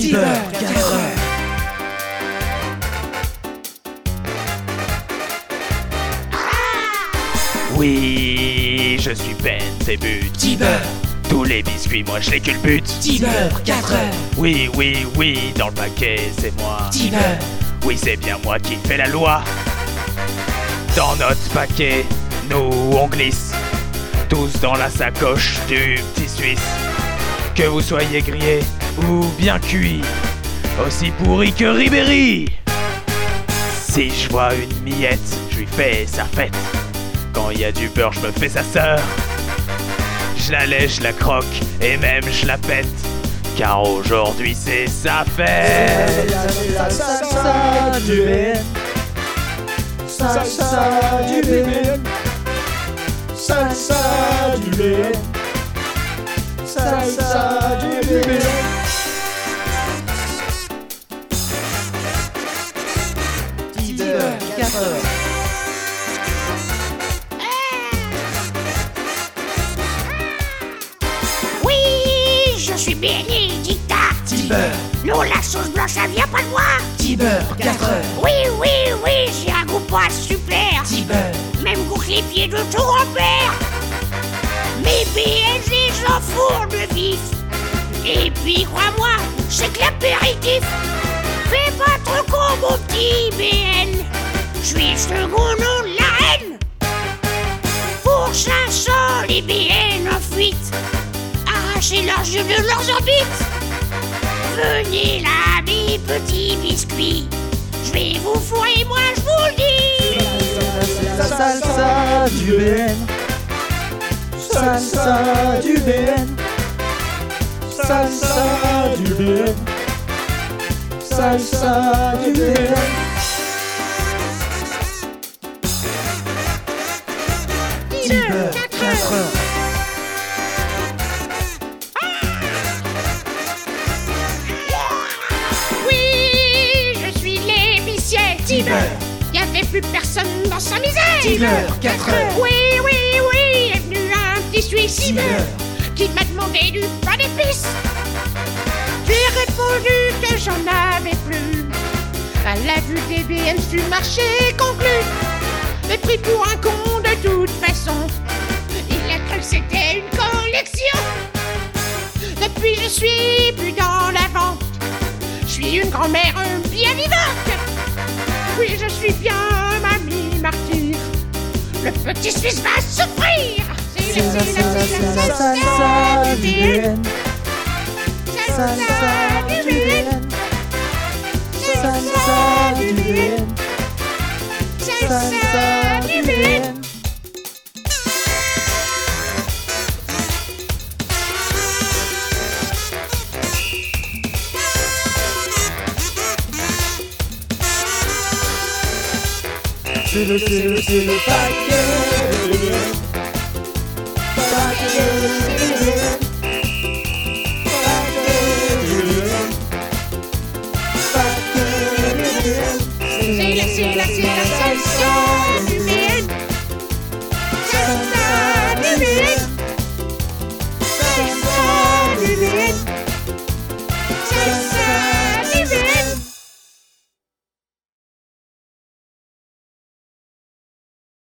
Tiber 4 heures. Oui, je suis Ben Zébut. Tiber, Tous les biscuits, moi je les culbute. Tiber 4 heures. Oui, oui, oui, dans le paquet, c'est moi. Tiber, Oui, c'est bien moi qui fais la loi. Dans notre paquet, nous on glisse. Tous dans la sacoche du petit Suisse. Que vous soyez grillé ou bien cuit. Aussi pourri que Ribéry. Si je vois une miette, je lui fais sa fête. Quand il y a du beurre, je me fais sa sœur. Je la lèche, je la croque et même je la pète. Car aujourd'hui c'est sa fête. Salsa du Ben. Salsa du. Salsa du. Salsa du Ben. Tiber 4 heures. Oui, je suis Bénédicta. Tiber, Non, la sauce blanche, ça vient pas de moi. Tiber 4 heures. Oui, oui, oui, j'ai un goût pas super. Tiber, Même goût que les pieds de ton grand-père. Mes BNG, j'en fourre de vif. Et puis, crois-moi, c'est que l'apéritif. Fais pas trop con, mon petit BN. Je suis le second nom de la reine. Pour 500, les BN en fuite. Arrachez leurs yeux de leurs orbites. Venez là, mes petits biscuits. Je vais vous fourrer, moi, je vous le dis. Salsa du Ben. Salsa du Ben. Salsa du Ben. Salsa du Ben. Tiber 4 heures. Oui, je suis l'épicier Tiber. Tiber, Y avait plus personne dans sa misère. Tiber 4 heures. Oui, oui, oui, est venu un petit Suisse Tiber, qui m'a demandé du pain d'épices. J'ai répondu que j'en avais plus. À la vue des BN du marché conclu, mais pris pour un con de toute façon. Il a cru que c'était une collection. Depuis, je suis plus dans la vente. Je suis une grand-mère bien vivante. Oui, je suis bien mamie martyr. Le petit Suisse va souffrir. C'est la- c'est la- c'est la- Ben. Salsa Ben. C'est le, c'est le, c'est le paquet. C'est la- c'est c'est salsa